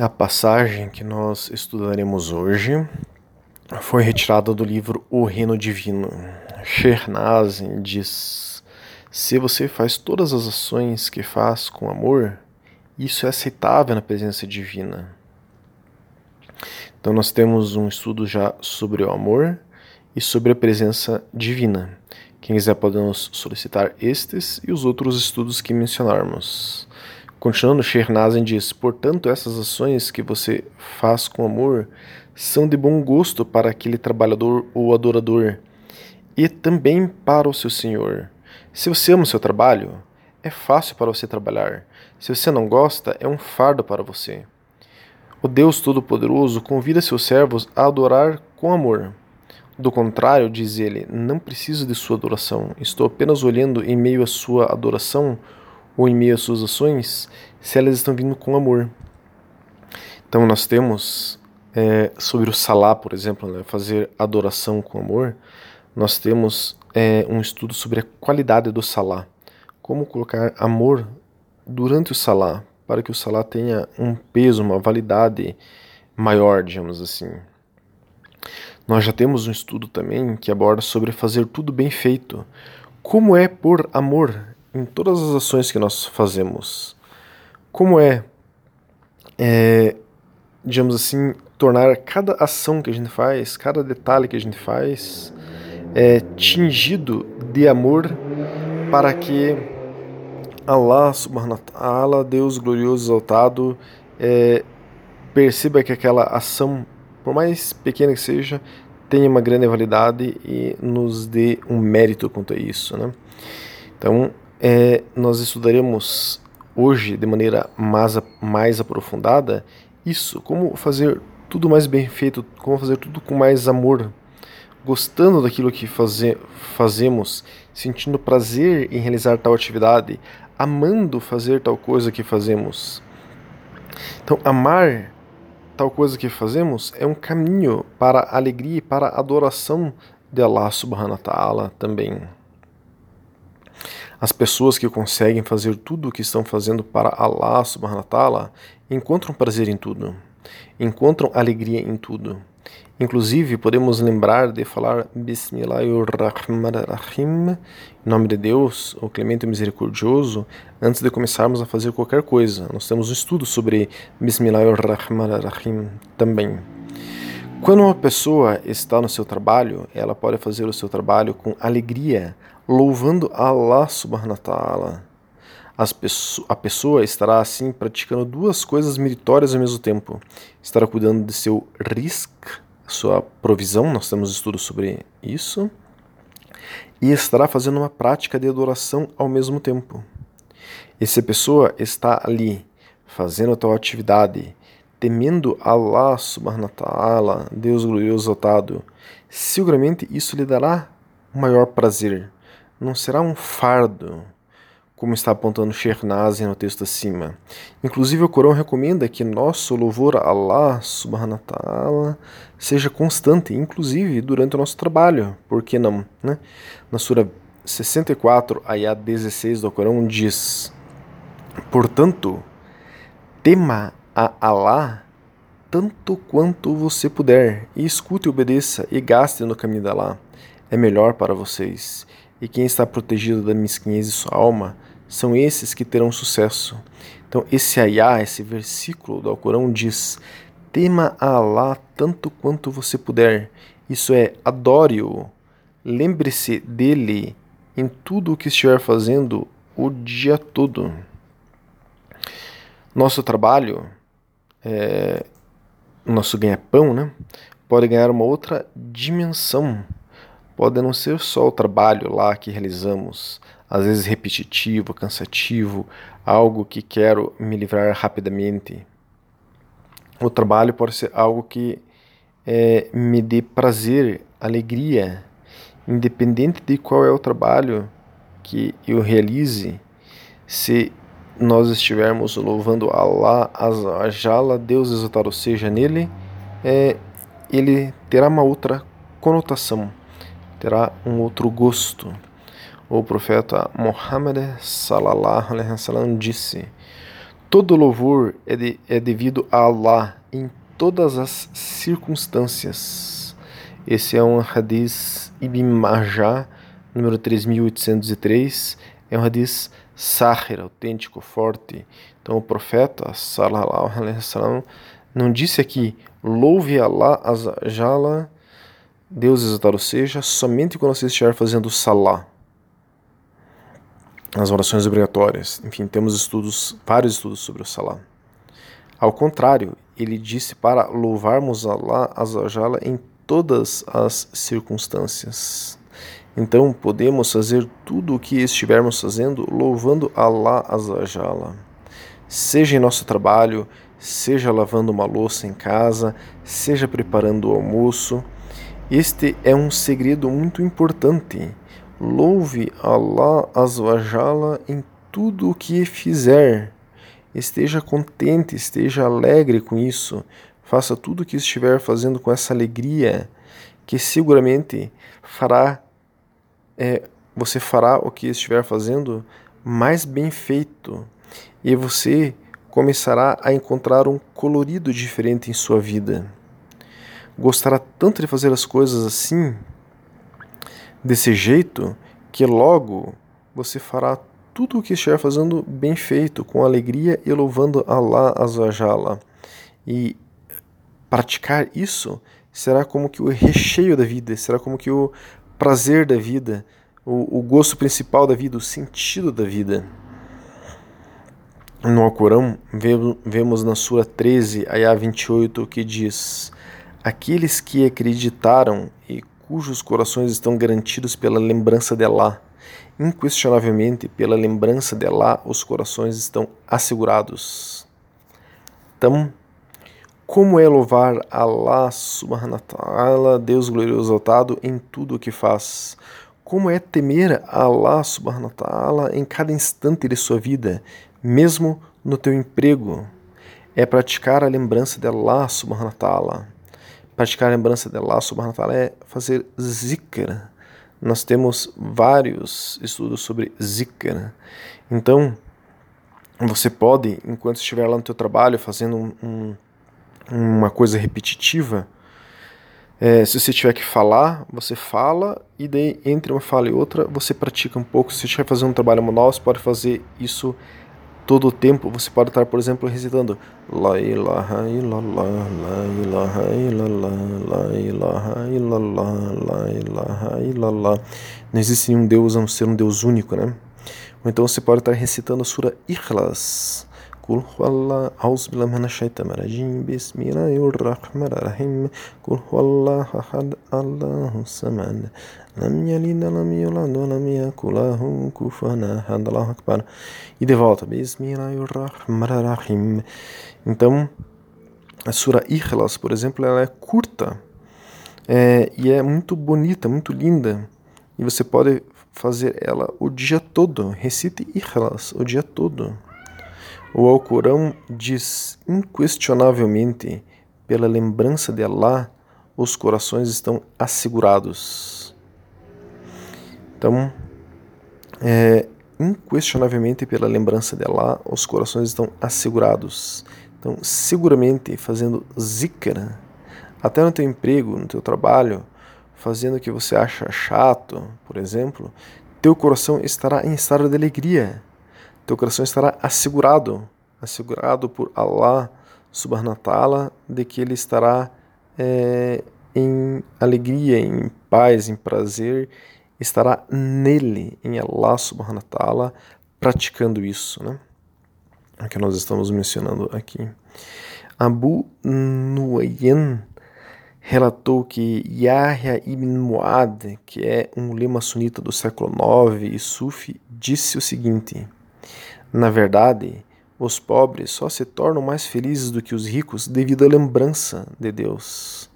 A passagem que nós estudaremos hoje foi retirada do livro O Reino Divino. Shernazin diz: Se você faz todas as ações que faz com amor, isso é aceitável na presença divina. Então, nós temos um estudo já sobre o amor e sobre a presença divina. Quem quiser podemos solicitar estes e os outros estudos que mencionarmos. Continuando, Shernazin diz: Portanto, essas ações que você faz com amor são de bom gosto para aquele trabalhador ou adorador, e também para o seu senhor. Se você ama o seu trabalho, é fácil para você trabalhar. Se você não gosta, é um fardo para você. O Deus Todo-Poderoso convida seus servos a adorar com amor. Do contrário, diz ele, não preciso de sua adoração. Estou apenas olhando em meio à sua adoração ou em meio às suas ações, se elas estão vindo com amor. Então nós temos é, sobre o salá, por exemplo, né, fazer adoração com amor, nós temos é, um estudo sobre a qualidade do salá, como colocar amor durante o salá, para que o salá tenha um peso, uma validade maior, digamos assim. Nós já temos um estudo também que aborda sobre fazer tudo bem feito. Como é por amor em todas as ações que nós fazemos. Como é, é, digamos assim, tornar cada ação que a gente faz, cada detalhe que a gente faz, é, tingido de amor para que Allah subhanahu wa ta'ala, Deus glorioso exaltado, é, perceba que aquela ação, por mais pequena que seja, tenha uma grande validade e nos dê um mérito quanto a isso, né? Então, é, nós estudaremos hoje de maneira mais, mais aprofundada isso, como fazer tudo mais bem feito, como fazer tudo com mais amor, gostando daquilo que faze, fazemos, sentindo prazer em realizar tal atividade, amando fazer tal coisa que fazemos. Então, amar tal coisa que fazemos é um caminho para a alegria e para a adoração de Allah subhanahu wa ta'ala também. As pessoas que conseguem fazer tudo o que estão fazendo para Allah subhanahu wa ta'ala encontram prazer em tudo, encontram alegria em tudo. Inclusive, podemos lembrar de falar Bismillahirrahmanirrahim, em nome de Deus, o Clemente e Misericordioso, antes de começarmos a fazer qualquer coisa. Nós temos um estudo sobre Bismillahirrahmanirrahim também. Quando uma pessoa está no seu trabalho, ela pode fazer o seu trabalho com alegria, louvando Allah subhanahu wa ta'ala. A pessoa estará assim praticando duas coisas meritórias ao mesmo tempo. Estará cuidando de seu risk, sua provisão, nós temos estudos sobre isso, e estará fazendo uma prática de adoração ao mesmo tempo. E se a pessoa está ali fazendo tal atividade, temendo Allah subhanahu wa ta'ala, Deus glorioso exaltado, seguramente isso lhe dará maior prazer não será um fardo, como está apontando Sheikh Nazi no texto acima. Inclusive, o Corão recomenda que nosso louvor a Allah subhanahu wa ta'ala seja constante, inclusive durante o nosso trabalho. Por que não? Né? Na Sura 64, ayat 16 do Corão diz: Portanto, tema a Allah tanto quanto você puder, e escute e obedeça, e gaste no caminho de Allah. É melhor para vocês e quem está protegido da mesquinhez de sua alma são esses que terão sucesso. Então, esse ayah, esse versículo do Alcorão diz: tema a Allah tanto quanto você puder. Isso é, adore-o. Lembre-se dele em tudo o que estiver fazendo o dia todo. Nosso trabalho, é, nosso ganha-pão, né, pode ganhar uma outra dimensão pode não ser só o trabalho lá que realizamos, às vezes repetitivo, cansativo, algo que quero me livrar rapidamente. O trabalho pode ser algo que é, me dê prazer, alegria, independente de qual é o trabalho que eu realize, se nós estivermos louvando Allah, Azajala, Deus exaltado seja nele, é, ele terá uma outra conotação terá um outro gosto. O profeta Muhammad sallallahu alaihi wasallam disse: Todo louvor é, de, é devido a Allah em todas as circunstâncias. Esse é um hadith Ibn Majah, número 3803. É um hadith sahir, autêntico, forte. Então o profeta, sallallahu alaihi wasallam, não disse aqui, louve Allah azajala, Deus exaltado seja, somente quando você estiver fazendo salah. As orações obrigatórias. Enfim, temos estudos, vários estudos sobre o salah. Ao contrário, ele disse para louvarmos Allah azajala em todas as circunstâncias. Então podemos fazer tudo o que estivermos fazendo louvando Allah azajala. Seja em nosso trabalho, seja lavando uma louça em casa, seja preparando o almoço. Este é um segredo muito importante. Louve Allah Azawajala em tudo o que fizer. Esteja contente, esteja alegre com isso. Faça tudo o que estiver fazendo com essa alegria, que seguramente fará, é, você fará o que estiver fazendo mais bem feito. E você começará a encontrar um colorido diferente em sua vida. Gostará tanto de fazer as coisas assim, desse jeito, que logo você fará tudo o que estiver fazendo bem feito, com alegria e louvando Allah Azawajala. E praticar isso será como que o recheio da vida, será como que o prazer da vida, o, o gosto principal da vida, o sentido da vida. No Alcorão, vemos na Sura 13, Ayah 28, que diz: Aqueles que acreditaram e cujos corações estão garantidos pela lembrança de Allah, inquestionavelmente pela lembrança de Allah, os corações estão assegurados. Então, como é louvar Allah subhanahu ta'ala, Deus glorioso exaltado, em tudo o que faz? Como é temer Allah subhanahu ta'ala em cada instante de sua vida, mesmo no teu emprego, é praticar a lembrança de Allah subhanahu ta'ala. Praticar a lembrança de Allah subhanahu wa ta'ala é fazer zikr. Nós temos vários estudos sobre zikr. Então, você pode, enquanto estiver lá no teu trabalho, fazendo um, um, uma coisa repetitiva, é, se você tiver que falar, você fala, e daí entre uma fala e outra, você pratica um pouco. Se você estiver fazendo um trabalho manual, você pode fazer isso todo o tempo você pode estar, por exemplo, recitando La ilaha illallah, la ilaha illallah, la ilaha illallah, la ilaha illallah. Não existe nenhum Deus a não ser um Deus único, né? Ou então você pode estar recitando a sura Ikhlas. قل هو الله أعوذ بالله من الشيطان الرجيم بسم الله الرحمن الرحيم قل هو الله أحد الله الصمد لم يلد ولم يولد ولم يكن له كفوا أحد الله أكبر e de volta بسم الله الرحمن الرحيم então a sura Ikhlas por exemplo ela é curta é, e é muito bonita muito linda e você pode fazer ela o dia todo recite Ikhlas o dia todo o Alcorão diz inquestionavelmente: pela lembrança de Allah, os corações estão assegurados. Então, é, inquestionavelmente pela lembrança de Allah, os corações estão assegurados. Então, seguramente fazendo zikr, até no teu emprego, no teu trabalho, fazendo o que você acha chato, por exemplo, teu coração estará em estado de alegria teu coração estará assegurado, assegurado por Allah subhanahu wa ta'ala, de que ele estará é, em alegria, em paz, em prazer, estará nele, em Allah subhanahu wa ta'ala, praticando isso, né? O que nós estamos mencionando aqui. Abu Nuayyan relatou que Yahya ibn Muad, que é um lema sunita do século IX e sufi, disse o seguinte: na verdade, os pobres só se tornam mais felizes do que os ricos devido à lembrança de Deus,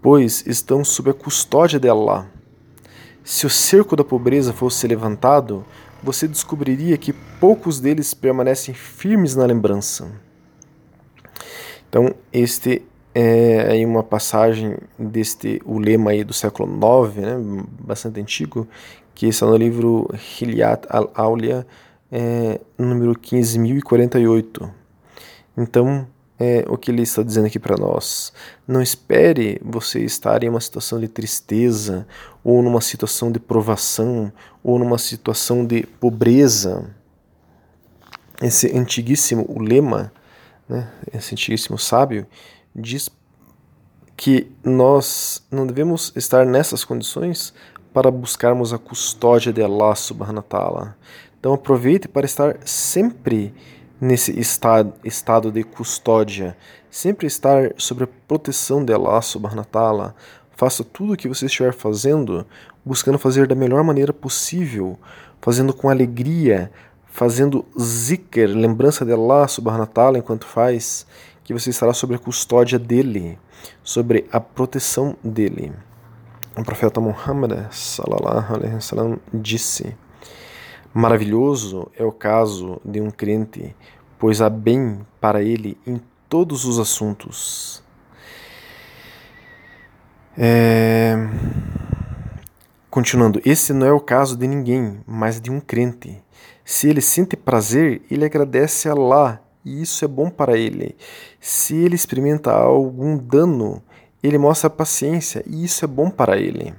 pois estão sob a custódia de Allah. Se o cerco da pobreza fosse levantado, você descobriria que poucos deles permanecem firmes na lembrança. Então, este é aí uma passagem deste o lema aí do século IX, né, bastante antigo, que está no livro Hilyat al-Aulia, é, número 15.048. Então, é o que ele está dizendo aqui para nós. Não espere você estar em uma situação de tristeza, ou numa situação de provação, ou numa situação de pobreza. Esse antiguíssimo o lema, né, esse antiguíssimo sábio, diz que nós não devemos estar nessas condições para buscarmos a custódia de Allah subhanahu wa ta'ala. Então aproveite para estar sempre nesse estado, de custódia, sempre estar sob a proteção de Allah subhanahu ta'ala. Faça tudo o que você estiver fazendo, buscando fazer da melhor maneira possível, fazendo com alegria, fazendo zikr, lembrança de Allah subhanahu ta'ala enquanto faz, que você estará sob a custódia dele, sobre a proteção dele. O profeta Muhammad sallallahu alaihi wasallam disse: Maravilhoso é o caso de um crente, pois há bem para ele em todos os assuntos. É... Continuando, esse não é o caso de ninguém, mas de um crente. Se ele sente prazer, ele agradece a Allah, e isso é bom para ele. Se ele experimenta algum dano, ele mostra paciência, e isso é bom para ele.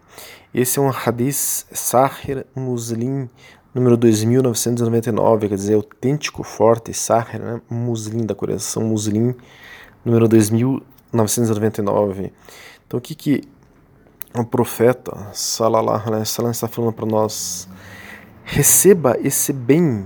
Esse é um hadith Sahir Muslim número 2999, quer dizer, autêntico, forte, Sahir, né? Muslim, da coração Muslim, número 2999. Então, o que que o profeta, salallahu alaihi wasallam, está falando para nós? Receba esse bem,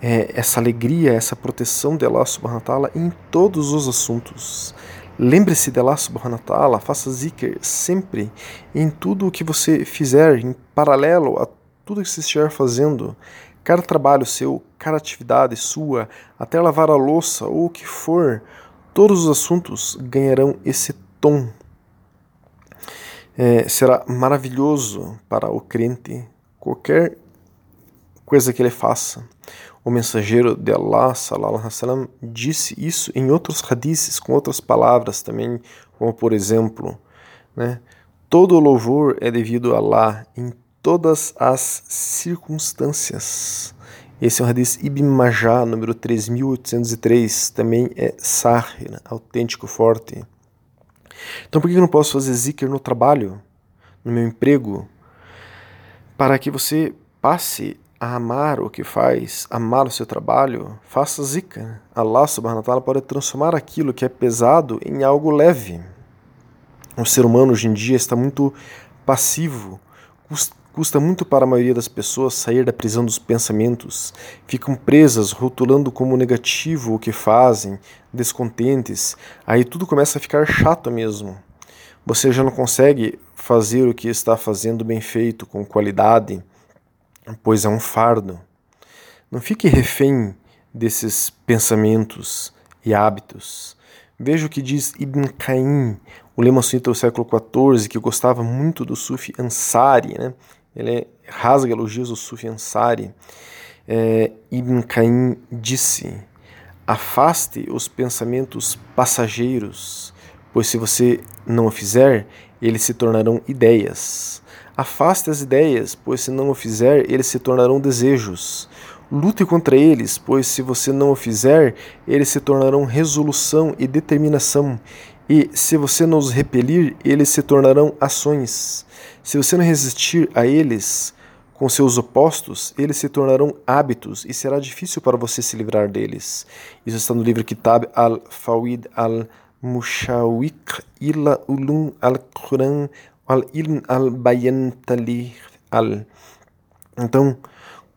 é, essa alegria, essa proteção de Allah subhanahu wa ta'ala em todos os assuntos. Lembre-se de Allah subhanahu wa ta'ala, faça zikr sempre, em tudo o que você fizer, em paralelo a tudo que você estiver fazendo, cada trabalho seu, cada atividade sua, até lavar a louça ou o que for, todos os assuntos ganharão esse tom. É, será maravilhoso para o crente qualquer coisa que ele faça. O mensageiro de Allah sallallahu alaihi disse isso em outros hadiths com outras palavras também, como por exemplo, né, todo louvor é devido a Allah em todas as circunstâncias. Esse é o Hadith Ibn Majah, número 3803, também é Sahih, autêntico, forte. Então por que eu não posso fazer zikr no trabalho, no meu emprego? Para que você passe a amar o que faz, amar o seu trabalho, faça zikr. Allah subhanahu wa ta'ala pode transformar aquilo que é pesado em algo leve. O ser humano hoje em dia está muito passivo, Custa muito para a maioria das pessoas sair da prisão dos pensamentos. Ficam presas, rotulando como negativo o que fazem, descontentes. Aí tudo começa a ficar chato mesmo. Você já não consegue fazer o que está fazendo bem feito, com qualidade, pois é um fardo. Não fique refém desses pensamentos e hábitos. Veja o que diz Ibn Caim, o lema sunita do século XIV, que gostava muito do Sufi Ansari, né? Ele rasga elogios do Sufi Ansari. É, Ibn Caim disse: Afaste os pensamentos passageiros, pois se você não o fizer, eles se tornarão ideias. Afaste as ideias, pois se não o fizer, eles se tornarão desejos. Lute contra eles, pois se você não o fizer, eles se tornarão resolução e determinação. E se você não os repelir, eles se tornarão ações. Se você não resistir a eles com seus opostos, eles se tornarão hábitos e será difícil para você se livrar deles. Isso está no livro Kitab al-Fawid al-Mushawik ila ulum al-Quran al-Ilm al-Bayan al. Então,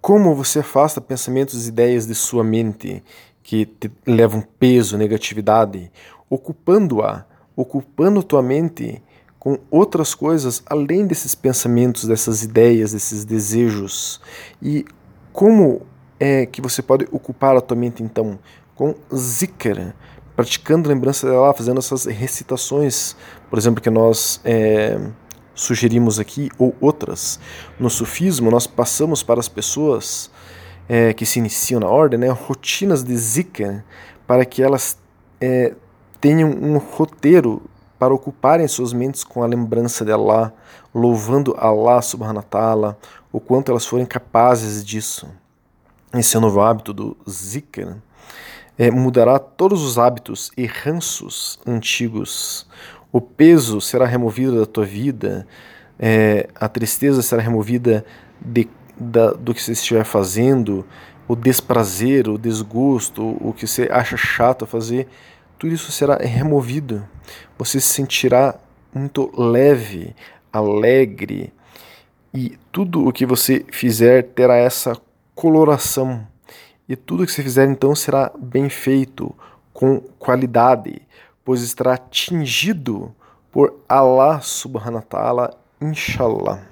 como você afasta pensamentos e ideias de sua mente que te levam peso, negatividade, ocupando-a, ocupando tua mente com outras coisas além desses pensamentos, dessas ideias, desses desejos. E como é que você pode ocupar a tua mente então? Com zikr, praticando lembrança dela, fazendo essas recitações, por exemplo, que nós é, sugerimos aqui, ou outras. No sufismo, nós passamos para as pessoas é, que se iniciam na ordem, né, rotinas de zikr, para que elas é, tenham um roteiro para ocuparem suas mentes com a lembrança de Allah, louvando Allah subhanahu wa ta'ala, o quanto elas forem capazes disso. esse é novo hábito do zikr, é, mudará todos os hábitos e ranços antigos. O peso será removido da tua vida, é, a tristeza será removida de, da, do que você estiver fazendo, o desprazer, o desgosto, o que você acha chato fazer, tudo isso será removido. Você se sentirá muito leve, alegre, e tudo o que você fizer terá essa coloração. E tudo que você fizer então será bem feito, com qualidade, pois estará tingido por Allah subhanahu wa ta'ala, inshallah.